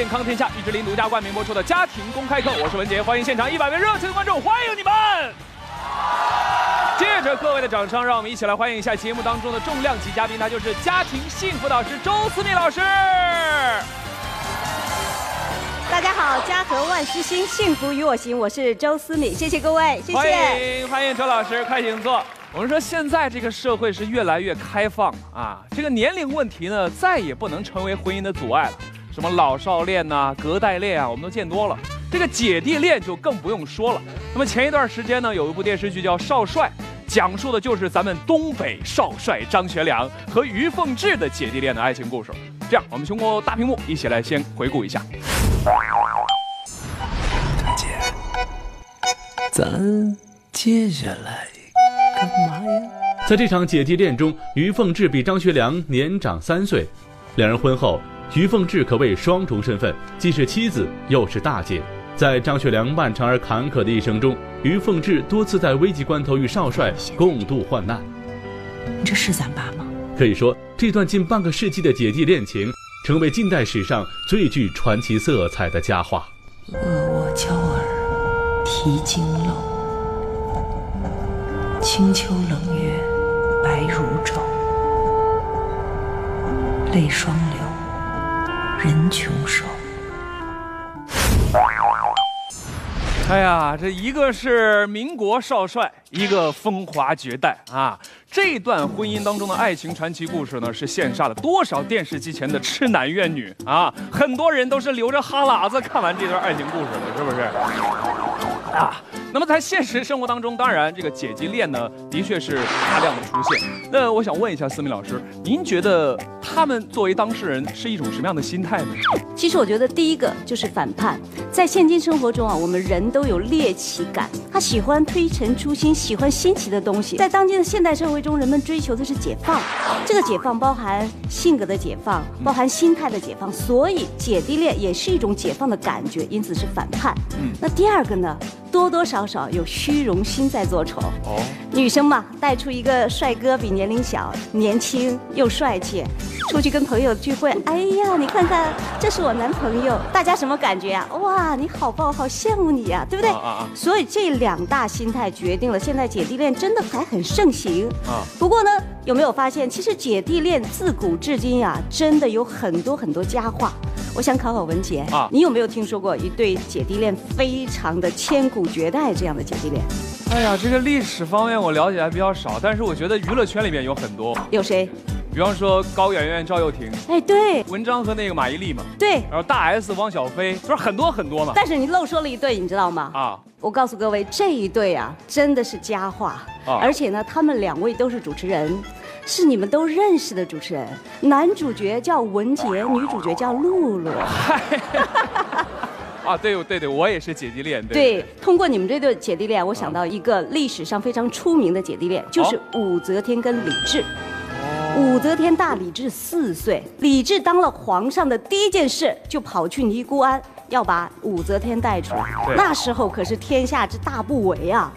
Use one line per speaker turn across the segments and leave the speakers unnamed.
健康天下，一直林独家冠名播出的家庭公开课，我是文杰，欢迎现场一百位热情的观众，欢迎你们！借着各位的掌声，让我们一起来欢迎一下节目当中的重量级嘉宾，他就是家庭幸福导师周思密老师。
大家好，家和万事兴，幸福与我行，我是周思敏，谢谢各位，谢谢。
欢迎欢迎周老师，快请坐。我们说现在这个社会是越来越开放啊，这个年龄问题呢再也不能成为婚姻的阻碍了。什么老少恋呐、隔代恋啊，我们都见多了。这个姐弟恋就更不用说了。那么前一段时间呢，有一部电视剧叫《少帅》，讲述的就是咱们东北少帅张学良和于凤至的姐弟恋的爱情故事。这样，我们通过大屏幕一起来先回顾一下。
姐，咱接下来干嘛呀？
在这场姐弟恋中，于凤至比张学良年长三岁。两人婚后，于凤至可谓双重身份，既是妻子又是大姐。在张学良漫长而坎坷的一生中，于凤至多次在危急关头与少帅共度患难。
你这是咱爸吗？
可以说，这段近半个世纪的姐弟恋情，成为近代史上最具传奇色彩的佳话。
恶我娇儿啼惊漏，清秋冷月白如昼，泪双流，人穷瘦。
哎呀，这一个是民国少帅，一个风华绝代啊！这段婚姻当中的爱情传奇故事呢，是羡煞了多少电视机前的痴男怨女啊！很多人都是流着哈喇子看完这段爱情故事的，是不是？啊，那么在现实生活当中，当然这个姐弟恋呢，的确是大量的出现。那我想问一下思敏老师，您觉得他们作为当事人是一种什么样的心态呢？
其实我觉得第一个就是反叛，在现今生活中啊，我们人都有猎奇感，他喜欢推陈出新，喜欢新奇的东西。在当今的现代社会中，人们追求的是解放，这个解放包含性格的解放，包含心态的解放，所以姐弟恋也是一种解放的感觉，因此是反叛。嗯，那第二个呢？多多少少有虚荣心在作丑。哦，女生嘛，带出一个帅哥，比年龄小，年轻又帅气，出去跟朋友聚会，哎呀，你看看，这是我男朋友，大家什么感觉啊？哇，你好棒，好羡慕你呀，对不对？啊啊。所以这两大心态决定了现在姐弟恋真的还很盛行。啊。不过呢，有没有发现，其实姐弟恋自古至今呀，真的有很多很多佳话。我想考考文杰啊，你有没有听说过一对姐弟恋非常的千古绝代这样的姐弟恋？
哎呀，这个历史方面我了解还比较少，但是我觉得娱乐圈里面有很多。
有谁？
比方说高圆圆、赵又廷。
哎，对。
文章和那个马伊琍嘛。
对。
然后大 S、汪小菲，不是很多很多嘛。
但是你漏说了一对，你知道吗？啊。我告诉各位，这一对啊，真的是佳话。啊。而且呢，他们两位都是主持人。是你们都认识的主持人，男主角叫文杰，女主角叫露露。
啊，对对对，我也是姐弟恋。
对，通过你们这对姐弟恋，我想到一个历史上非常出名的姐弟恋，就是武则天跟李治。武则天大李治四岁，李治当了皇上的第一件事就跑去尼姑庵，要把武则天带出来。那时候可是天下之大不韪啊，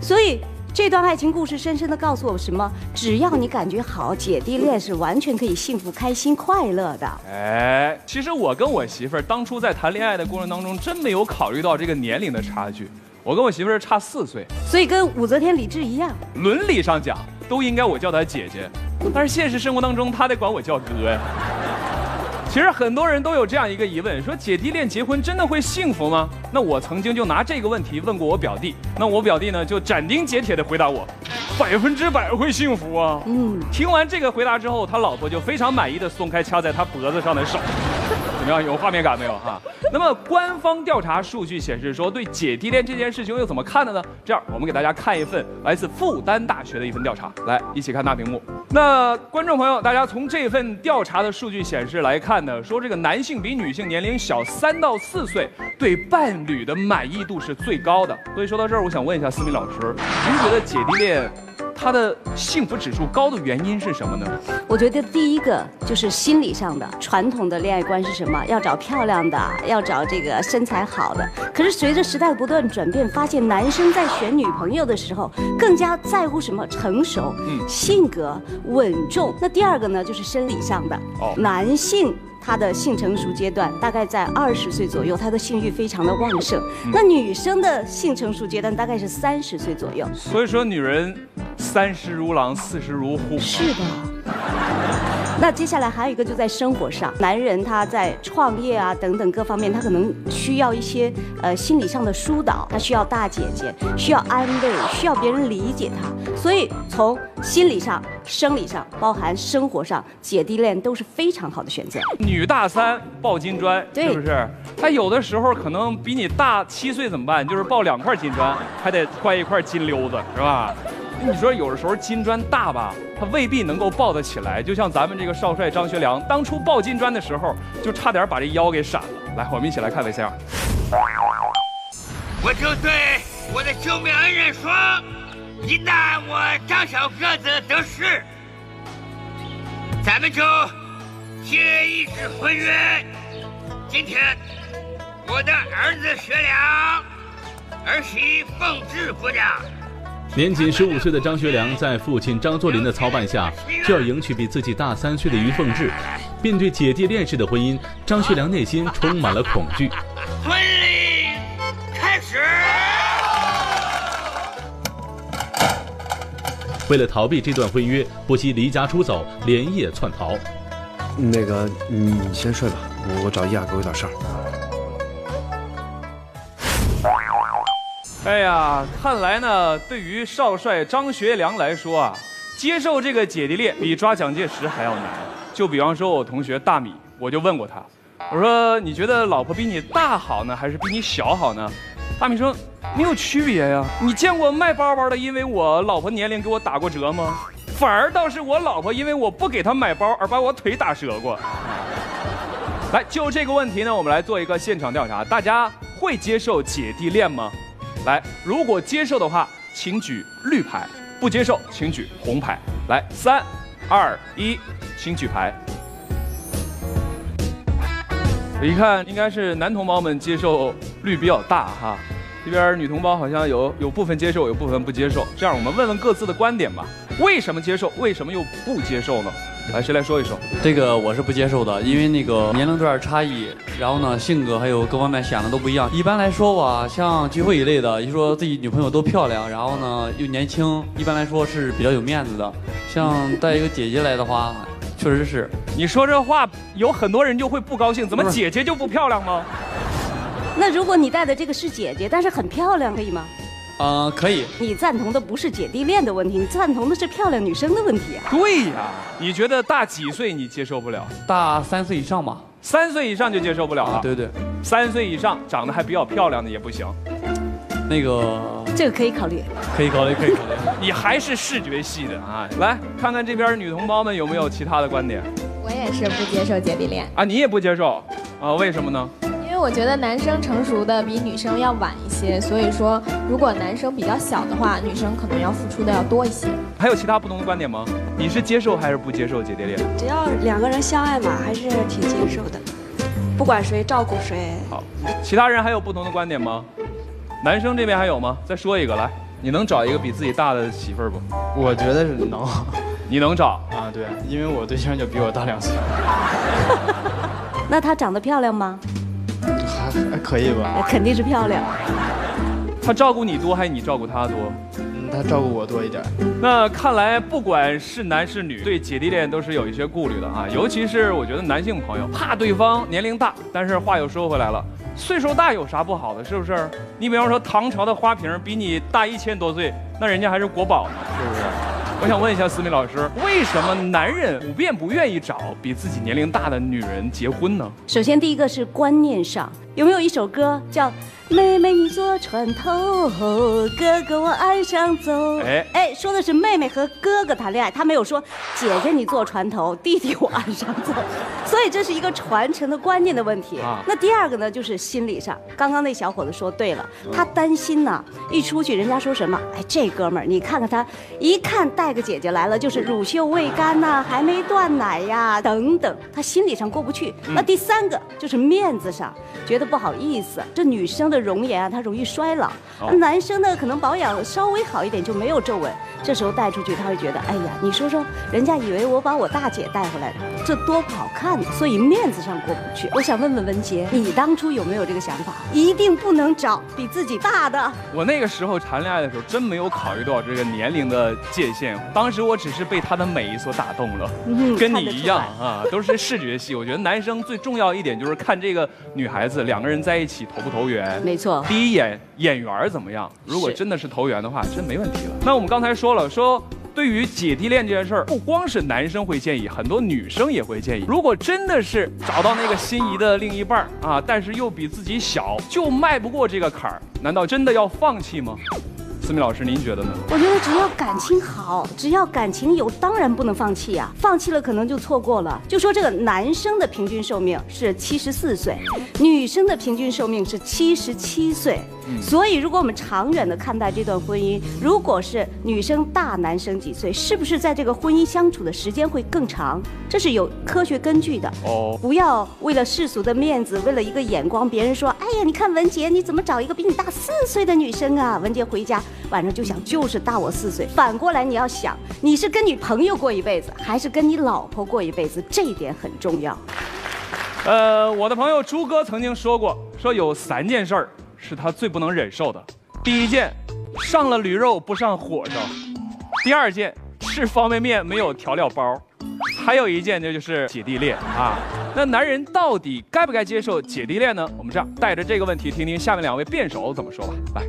所以。这段爱情故事深深的告诉我们什么？只要你感觉好，姐弟恋是完全可以幸福、开心、快乐的。哎，
其实我跟我媳妇儿当初在谈恋爱的过程当中，真没有考虑到这个年龄的差距。我跟我媳妇儿差四岁，
所以跟武则天、李治一样，
伦理上讲都应该我叫她姐姐，但是现实生活当中她得管我叫哥呀。其实很多人都有这样一个疑问，说姐弟恋结婚真的会幸福吗？那我曾经就拿这个问题问过我表弟，那我表弟呢就斩钉截铁的回答我，百分之百会幸福啊。嗯，听完这个回答之后，他老婆就非常满意的松开掐在他脖子上的手。怎么样？有画面感没有哈？那么官方调查数据显示说，对姐弟恋这件事情又怎么看的呢？这样，我们给大家看一份来自复旦大学的一份调查，来一起看大屏幕。那观众朋友，大家从这份调查的数据显示来看呢，说这个男性比女性年龄小三到四岁，对伴侣的满意度是最高的。所以说到这儿，我想问一下思敏老师，您觉得姐弟恋？他的幸福指数高的原因是什么呢？
我觉得第一个就是心理上的传统的恋爱观是什么？要找漂亮的，要找这个身材好的。可是随着时代不断转变，发现男生在选女朋友的时候更加在乎什么？成熟、性格稳重。那第二个呢，就是生理上的。哦，男性。她的性成熟阶段大概在二十岁左右，她的性欲非常的旺盛。那女生的性成熟阶段大概是三十岁左右。
所以说女人三十如狼，四十如虎。
是的。那接下来还有一个就在生活上，男人他在创业啊等等各方面，他可能需要一些呃心理上的疏导，他需要大姐姐，需要安慰，需要别人理解他。所以从心理上、生理上，包含生活上，姐弟恋都是非常好的选择。
女大三抱金砖，
对
是不是？他有的时候可能比你大七岁怎么办？就是抱两块金砖，还得换一块金溜子，是吧？你说有的时候金砖大吧，他未必能够抱得起来。就像咱们这个少帅张学良，当初抱金砖的时候，就差点把这腰给闪了。来，我们一起来看 VCR。
我就对我的救命恩人说：“一旦我张小个子得势，咱们就结一纸婚约。今天，我的儿子学良，儿媳凤至姑娘。”
年仅十五岁的张学良，在父亲张作霖的操办下，就要迎娶比自己大三岁的于凤至。面对姐弟恋式的婚姻，张学良内心充满了恐惧。
婚礼开始。
为了逃避这段婚约，不惜离家出走，连夜窜逃。
那个，你你先睡吧，我我找亚哥有点事儿。
哎呀，看来呢，对于少帅张学良来说啊，接受这个姐弟恋比抓蒋介石还要难。就比方说，我同学大米，我就问过他，我说你觉得老婆比你大好呢，还是比你小好呢？大米说没有区别呀。你见过卖包包的因为我老婆年龄给我打过折吗？反而倒是我老婆因为我不给她买包而把我腿打折过。来，就这个问题呢，我们来做一个现场调查，大家会接受姐弟恋吗？来，如果接受的话，请举绿牌；不接受，请举红牌。来，三、二、一，请举牌。我一看，应该是男同胞们接受率比较大哈。这边女同胞好像有有部分接受，有部分不接受。这样，我们问问各自的观点吧。为什么接受？为什么又不接受呢？来，谁来说一说？
这个我是不接受的，因为那个年龄段差异，然后呢，性格还有各方面显得都不一样。一般来说吧，像聚会一类的，一说自己女朋友多漂亮，然后呢又年轻，一般来说是比较有面子的。像带一个姐姐来的话，确实是。
你说这话，有很多人就会不高兴，怎么姐姐就不漂亮吗？
那如果你带的这个是姐姐，但是很漂亮，可以吗？
呃，可以。
你赞同的不是姐弟恋的问题，你赞同的是漂亮女生的问题啊。
对呀，你觉得大几岁你接受不了？
大三岁以上吧。
三岁以上就接受不了了。
对对，
三岁以上长得还比较漂亮的也不行。
那个，
这个可以考虑。
可以考虑，可以考虑。
你还是视觉系的啊？来看看这边女同胞们有没有其他的观点？
我也是不接受姐弟恋
啊，你也不接受啊？为什么呢？
因为我觉得男生成熟的比女生要晚一些，所以说如果男生比较小的话，女生可能要付出的要多一些。
还有其他不同的观点吗？你是接受还是不接受姐弟恋？
只要两个人相爱嘛，还是挺接受的，不管谁照顾谁。
好，其他人还有不同的观点吗？男生这边还有吗？再说一个来，你能找一个比自己大的媳妇儿不？
我觉得是能。
你能找
啊？对，因为我对象就比我大两岁。
那她长得漂亮吗？
还还可以吧。
肯定是漂亮。
他照顾你多还是你照顾他多？
嗯，她照顾我多一点。
那看来不管是男是女，对姐弟恋都是有一些顾虑的啊。尤其是我觉得男性朋友怕对方年龄大，但是话又说回来了，岁数大有啥不好的？是不是？你比方说唐朝的花瓶比你大一千多岁，那人家还是国宝呢，是不是？我想问一下思敏老师，为什么男人普遍不愿意找比自己年龄大的女人结婚呢？
首先，第一个是观念上，有没有一首歌叫？妹妹你坐船头，哥哥我岸上走。哎哎，说的是妹妹和哥哥谈恋爱，他没有说姐姐你坐船头，弟弟我岸上走。所以这是一个传承的观念的问题。那第二个呢，就是心理上。刚刚那小伙子说对了，他担心呢，一出去人家说什么？哎，这哥们儿你看看他，一看带个姐姐来了，就是乳臭未干呐，还没断奶呀，等等，他心理上过不去。那第三个就是面子上，觉。得不好意思。这女生的容颜啊，她容易衰老，
哦
男生呢可能保养稍微好一点就没有皱纹。这时候带出去，他会觉得，哎呀，你说说，人家以为我把我大姐带回来的，这多不好看呢，所以面子上过不去。我想问问文杰，你当初有没有这个想法？一定不能找比自己大的。
我那个时候谈恋爱的时候，真没有考虑到这个年龄的界限。当时我只是被她的美所打动了，
嗯
跟你一样啊，都是视觉系。我觉得男生最重要一点就是看这个女孩子两个人在一起投不投缘。
没错，
第一眼眼缘儿怎么样？如果真的是投缘的话，真没问题了。那我们刚才说了，说对于姐弟恋这件事儿，不光是男生会建议，很多女生也会建议。如果真的是找到那个心仪的另一半儿啊，但是又比自己小，就迈不过这个坎儿，难道真的要放弃吗？思敏老师，您觉得呢？
我觉得只要感情好，只要感情有，当然不能放弃呀、放弃了可能就错过了。就说这个男生的平均寿命是七十四岁，女生的平均寿命是七十七岁。所以，如果我们长远的看待这段婚姻，如果是女生大男生几岁，是不是在这个婚姻相处的时间会更长？这是有科学根据的。
哦，
不要为了世俗的面子，为了一个眼光，别人说，哎呀，你看文杰，你怎么找一个比你大四岁的女生啊？文杰回家晚上就想，就是大我四岁。反过来你要想，你是跟你朋友过一辈子，还是跟你老婆过一辈子？这一点很重要。
呃，我的朋友朱哥曾经说过，说有三件事儿是他最不能忍受的。第一件，上了驴肉不上火烧；第二件，吃方便面没有调料包；还有一件呢，就是姐弟恋啊。那男人到底该不该接受姐弟恋呢？我们这样带着这个问题，听听下面两位辩手怎么说吧。来，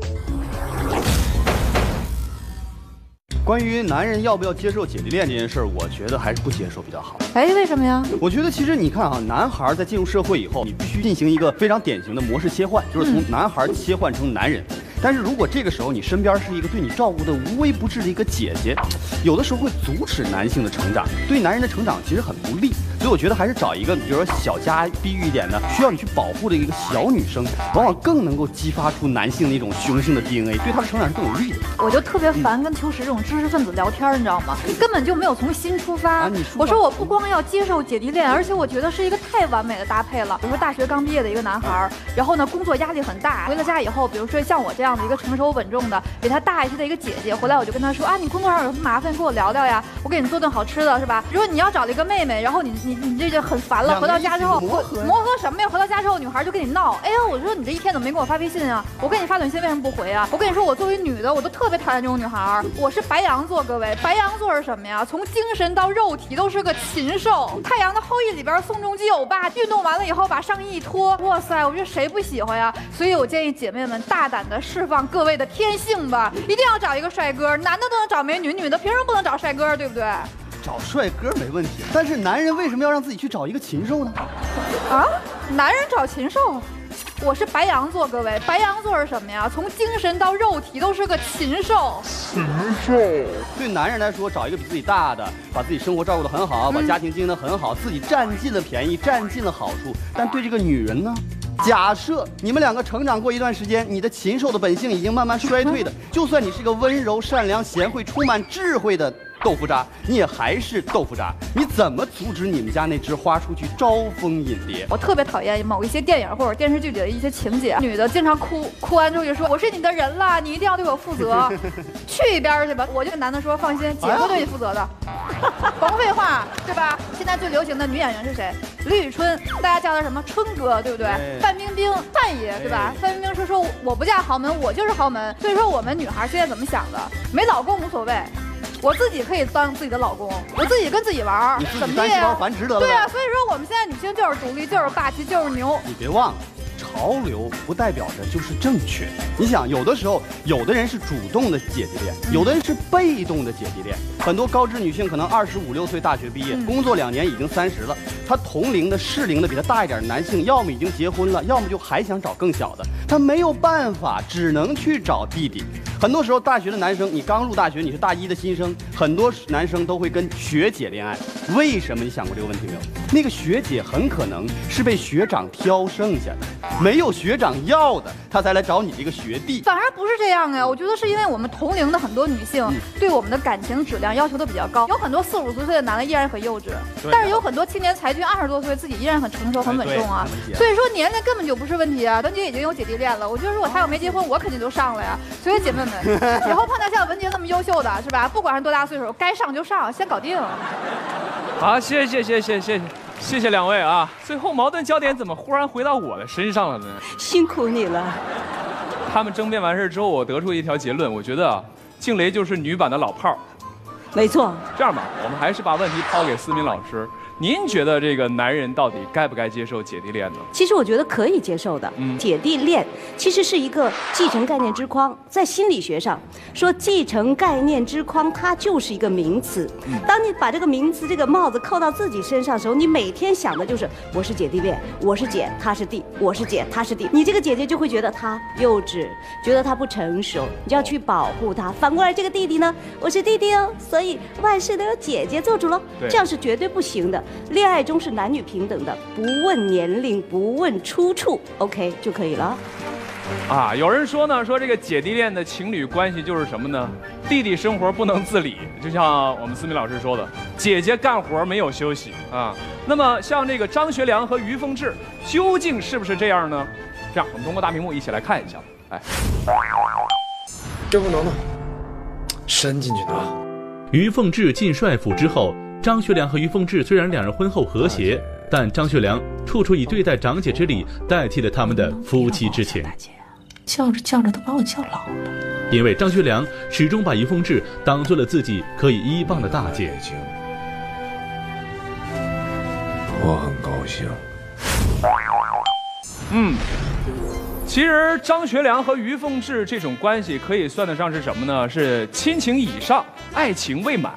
关于男人要不要接受姐弟恋这件事儿，我觉得还是不接受比较好。
哎，为什么呀？
我觉得其实你看啊，男孩在进入社会以后，你必须进行一个非常典型的模式切换，就是从男孩切换成男人。但是如果这个时候你身边是一个对你照顾的无微不至的一个姐姐，有的时候会阻止男性的成长，对男人的成长其实很不利。所以我觉得还是找一个，比如说小家碧玉一点的，需要你去保护的一个小女生，往往更能够激发出男性的一种雄性的 DNA，对他的成长是更有利的。
我就特别烦跟秋实这种知识分子聊天，你知道吗？根本就没有从心出发。我说我不光要接受姐弟恋，而且我觉得是一个太完美的搭配了。比如说大学刚毕业的一个男孩儿，然后呢工作压力很大，回了家以后，比如说像我这样的一个成熟稳重的、比他大一些的一个姐姐，回来我就跟他说啊，你工作上有什么麻烦跟我聊聊呀，我给你做顿好吃的，是吧？如果你要找了一个妹妹，然后你你你这就很烦了，回到家之后
磨合
磨合什么呀？回到家之后，女孩就跟你闹，哎呀，我说你这一天怎么没给我发微信啊？我给你发短信为什么不回啊？我跟你说，我作为女的，我都特别讨厌这种女孩儿。我是白羊座，各位，白羊座是什么呀？从精神到肉体都是个禽兽。太阳的后裔里边，宋仲基欧巴运动完了以后把上衣一脱，哇塞，我觉得谁不喜欢呀？所以我建议姐妹们大胆的释放各位的天性吧，一定要找一个帅哥，男的都能找美女，女的凭什么不能找帅哥，对不对？
找帅哥没问题，但是男人为什么要让自己去找一个禽兽呢？
啊，男人找禽兽。我是白羊座，各位，白羊座是什么呀？从精神到肉体都是个禽兽。
禽兽对男人来说，找一个比自己大的，把自己生活照顾得很好，把家庭经营得很好，自己占尽了便宜，占尽了好处。但对这个女人呢？假设你们两个成长过一段时间，你的禽兽的本性已经慢慢衰退的，就算你是个温柔、善良、贤惠、充满智慧的豆腐渣，你也还是豆腐渣。你怎么阻止你们家那只花出去招蜂引蝶？
我特别讨厌某一些电影或者电视剧里的一些情节，女的经常哭，哭完之后就说：“我是你的人了，你一定要对我负责。”去一边去吧！我就跟男的说：“放心，姐夫对你负责的。”甭废话，对吧？现在最流行的女演员是谁？李宇春，大家叫她什么？春哥，对不对？
哎
范冰冰，范爷，对吧？范冰冰说说我不嫁豪门，我就是豪门。所以说我们女孩现在怎么想的？没老公无所谓。我自己可以当自己的老公，我自己跟自己玩儿
你自，己
怎么
单细胞繁殖得了呗
对啊，所以说我们现在女性就是独立，就是霸气，就是牛。
你别忘了，潮流不代表着就是正确。你想，有的时候，有的人是主动的姐弟恋，有的人是被动的姐弟恋。很多高知女性可能二十五六岁大学毕业，工作两年已经三十了，她同龄的适龄的比她大一点的男性，要么已经结婚了，要么就还想找更小的，她没有办法，只能去找弟弟。很多时候，大学的男生，你刚入大学，你是大一的新生，很多男生都会跟学姐恋爱。为什么？你想过这个问题没有？那个学姐很可能是被学长挑剩下的，没有学长要的，他才来找你这个学弟。
反而不是这样呀，我觉得是因为我们同龄的很多女性对我们的感情质量要求都比较高，有很多四五十岁的男的依然很幼稚，但是有很多青年才俊二十多岁自己依然很成熟很稳重啊。所以说年龄根本就不是问题啊。文杰已经有姐弟恋了，我觉得如果他要没结婚，我肯定就上了呀。所以姐妹们，以后碰到像文杰那么优秀的，是吧？不管是多大岁数，该上就上，先搞定。
好，谢谢谢谢谢谢谢谢两位啊！最后矛盾焦点怎么忽然回到我的身上了呢？
辛苦你了。
他们争辩完事之后，我得出一条结论，我觉得啊，静蕾就是女版的老炮儿。
没错。
这样吧，我们还是把问题抛给思敏老师。您觉得这个男人到底该不该接受姐弟恋呢？
其实我觉得可以接受的。嗯，姐弟恋其实是一个继承概念之框，在心理学上说，继承概念之框它就是一个名词。嗯当你把这个名词这个帽子扣到自己身上的时候，你每天想的就是我是姐弟恋，我是姐，他是弟，我是姐，他是弟。你这个姐姐就会觉得他幼稚，觉得他不成熟，你就要去保护他。反过来，这个弟弟呢，我是弟弟哦，所以万事都由姐姐做主喽。这样是绝对不行的。恋爱中是男女平等的，不问年龄，不问出处，OK 就可以了。
啊，有人说呢，说这个姐弟恋的情侣关系就是什么呢？弟弟生活不能自理，就像我们思敏老师说的，姐姐干活没有休息啊。那么像这个张学良和于凤至，究竟是不是这样呢？这样，我们通过大屏幕一起来看一下。哎，
这不能呢，伸进去拿。
于凤至进帅府之后。张学良和于凤至虽然两人婚后和谐，但张学良处处以对待长姐之礼代替了他们的夫妻之情。
叫着叫着都把我叫老了。
因为张学良始终把于凤至当做了自己可以依傍的大姐。
我很高兴。
嗯，其实张学良和于凤至这种关系可以算得上是什么呢？是亲情以上，爱情未满。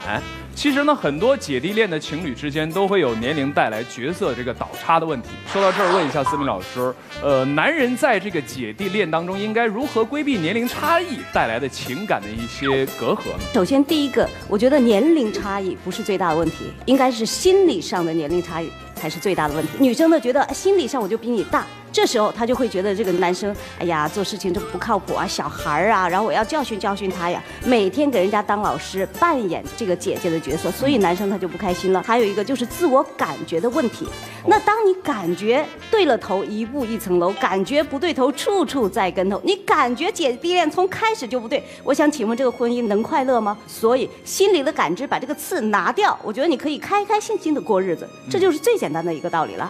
其实呢，很多姐弟恋的情侣之间都会有年龄带来角色这个倒差的问题。说到这儿，问一下思敏老师，呃，男人在这个姐弟恋当中应该如何规避年龄差异带来的情感的一些隔阂呢？
首先，第一个，我觉得年龄差异不是最大的问题，应该是心理上的年龄差异才是最大的问题。女生呢，觉得心理上我就比你大。这时候他就会觉得这个男生，哎呀，做事情这不靠谱啊，小孩儿啊，然后我要教训教训他呀，每天给人家当老师，扮演这个姐姐的角色，所以男生他就不开心了。还有一个就是自我感觉的问题，那当你感觉对了头，一步一层楼；感觉不对头，处处栽跟头。你感觉姐弟恋从开始就不对，我想请问这个婚姻能快乐吗？所以心里的感知把这个刺拿掉，我觉得你可以开开心心的过日子，这就是最简单的一个道理了。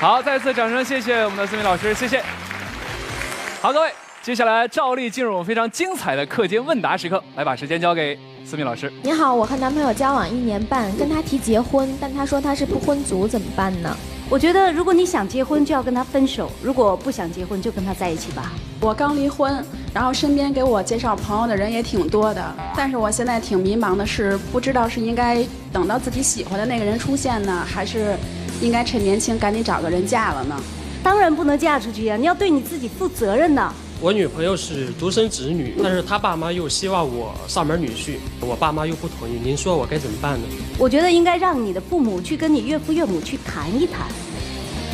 好，再次掌声，谢谢我们的思敏老师，谢谢。好，各位，接下来照例进入我们非常精彩的课间问答时刻，来把时间交给思敏老师。
你好，我和男朋友交往一年半，跟他提结婚，但他说他是不婚族，怎么办呢？
我觉得，如果你想结婚，就要跟他分手；如果不想结婚，就跟他在一起吧。
我刚离婚，然后身边给我介绍朋友的人也挺多的，但是我现在挺迷茫的，是不知道是应该等到自己喜欢的那个人出现呢，还是？应该趁年轻赶紧找个人嫁了呢，
当然不能嫁出去呀！你要对你自己负责任的。
我女朋友是独生子女，但是她爸妈又希望我上门女婿，我爸妈又不同意，您说我该怎么办呢？
我觉得应该让你的父母去跟你岳父岳母去谈一谈。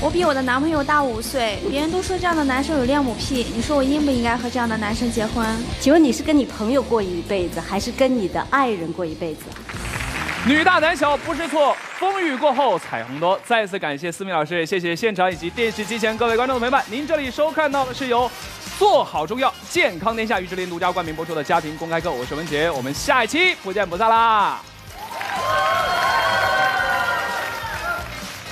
我比我的男朋友大五岁，别人都说这样的男生有恋母癖，你说我应不应该和这样的男生结婚？
请问你是跟你朋友过一辈子，还是跟你的爱人过一辈子？
女大男小不是错，风雨过后彩虹多。再次感谢思敏老师，谢谢现场以及电视机前各位观众的陪伴。您这里收看到的是由做好中药健康天下于志林独家冠名播出的家庭公开课，我是文杰，我们下一期不见不散啦。